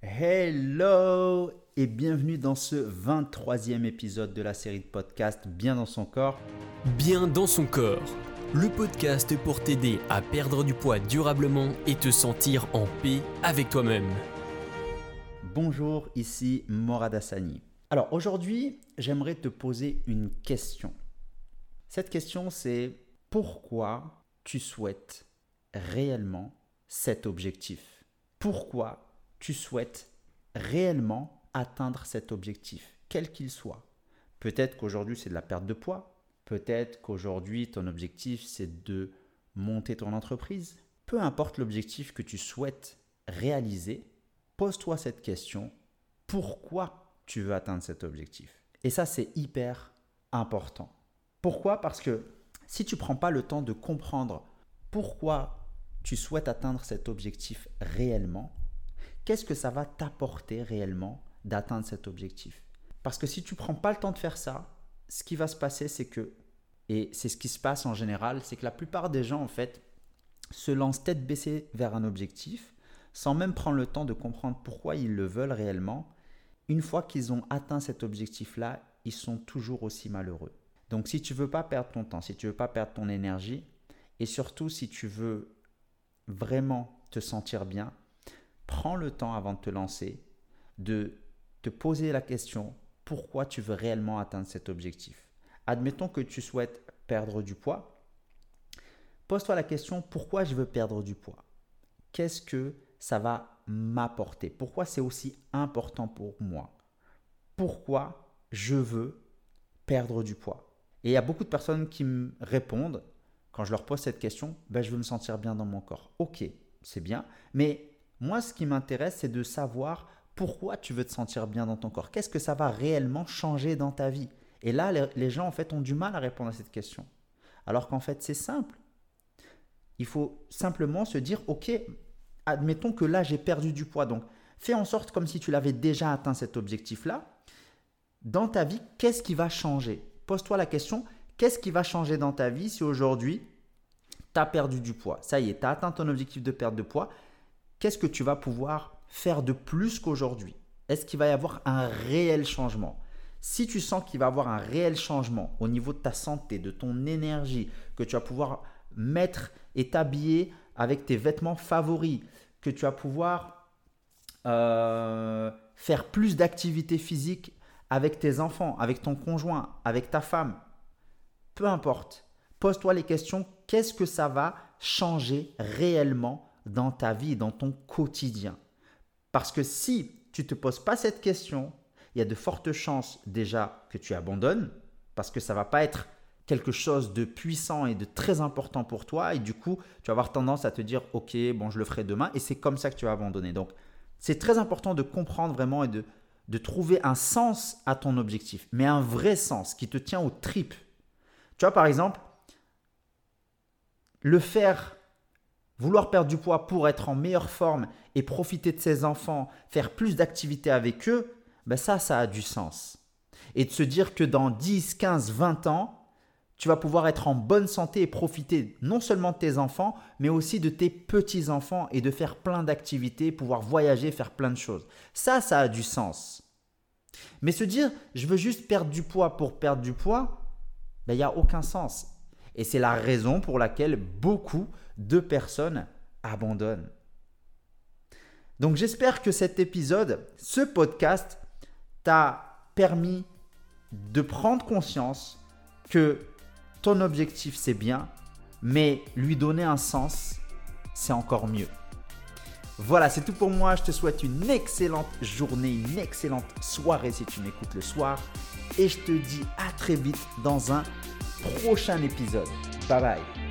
Hello et bienvenue dans ce 23e épisode de la série de podcasts Bien dans son corps. Bien dans son corps, le podcast pour t'aider à perdre du poids durablement et te sentir en paix avec toi-même. Bonjour, ici Morad Hassani. Alors aujourd'hui, j'aimerais te poser une question. Cette question c'est pourquoi tu souhaites réellement cet objectif? Pourquoi tu souhaites réellement atteindre cet objectif, quel qu'il soit. Peut-être qu'aujourd'hui c'est de la perte de poids, peut-être qu'aujourd'hui ton objectif c'est de monter ton entreprise. Peu importe l'objectif que tu souhaites réaliser, pose-toi cette question, pourquoi tu veux atteindre cet objectif? Et ça c'est hyper important. Pourquoi? Parce que si tu ne prends pas le temps de comprendre pourquoi tu souhaites atteindre cet objectif réellement, qu'est-ce que ça va t'apporter réellement d'atteindre cet objectif? Parce que si tu ne prends pas le temps de faire ça, ce qui va se passer, c'est que, et c'est ce qui se passe en général, c'est que la plupart des gens, en fait, se lancent tête baissée vers un objectif, sans même prendre le temps de comprendre pourquoi ils le veulent réellement. Une fois qu'ils ont atteint cet objectif-là, ils sont toujours aussi malheureux. Donc si tu veux pas perdre ton temps, si tu veux pas perdre ton énergie, et surtout si tu veux vraiment te sentir bien, prends le temps avant de te lancer de te poser la question pourquoi tu veux réellement atteindre cet objectif? Admettons que tu souhaites perdre du poids. Pose-toi la question pourquoi je veux perdre du poids? Qu'est-ce que ça va m'apporter? Pourquoi c'est aussi important pour moi? Pourquoi je veux perdre du poids? Et il y a beaucoup de personnes qui me répondent, quand je leur pose cette question, ben, je veux me sentir bien dans mon corps. Ok, c'est bien. Mais moi, ce qui m'intéresse, c'est de savoir pourquoi tu veux te sentir bien dans ton corps. Qu'est-ce que ça va réellement changer dans ta vie? Et là, les gens, en fait, ont du mal à répondre à cette question. Alors qu'en fait, c'est simple. Il faut simplement se dire, ok, admettons que là, j'ai perdu du poids. Donc, fais en sorte comme si tu l'avais déjà atteint cet objectif-là. Dans ta vie, qu'est-ce qui va changer? Pose-toi la question, qu'est-ce qui va changer dans ta vie si aujourd'hui, tu as perdu du poids? Ça y est, tu as atteint ton objectif de perte de poids. Qu'est-ce que tu vas pouvoir faire de plus qu'aujourd'hui? Est-ce qu'il va y avoir un réel changement? Si tu sens qu'il va y avoir un réel changement au niveau de ta santé, de ton énergie, que tu vas pouvoir mettre et t'habiller avec tes vêtements favoris, que tu vas pouvoir euh, faire plus d'activités physiques avec tes enfants, avec ton conjoint, avec ta femme, peu importe, pose-toi les questions, qu'est-ce que ça va changer réellement dans ta vie, dans ton quotidien Parce que si tu ne te poses pas cette question, il y a de fortes chances déjà que tu abandonnes, parce que ça va pas être quelque chose de puissant et de très important pour toi, et du coup, tu vas avoir tendance à te dire, ok, bon, je le ferai demain, et c'est comme ça que tu vas abandonner. Donc, c'est très important de comprendre vraiment et de, de trouver un sens à ton objectif, mais un vrai sens qui te tient aux tripes. Tu vois, par exemple, le faire, vouloir perdre du poids pour être en meilleure forme et profiter de ses enfants, faire plus d'activités avec eux, ben ça, ça a du sens. Et de se dire que dans 10, 15, 20 ans, tu vas pouvoir être en bonne santé et profiter non seulement de tes enfants, mais aussi de tes petits-enfants et de faire plein d'activités, pouvoir voyager, faire plein de choses. Ça, ça a du sens. Mais se dire, je veux juste perdre du poids pour perdre du poids, ben, il n'y a aucun sens. Et c'est la raison pour laquelle beaucoup de personnes abandonnent. Donc j'espère que cet épisode, ce podcast, t'a permis de prendre conscience que ton objectif, c'est bien, mais lui donner un sens, c'est encore mieux. Voilà, c'est tout pour moi. Je te souhaite une excellente journée, une excellente soirée si tu m'écoutes le soir. Et je te dis à très vite dans un prochain épisode. Bye bye.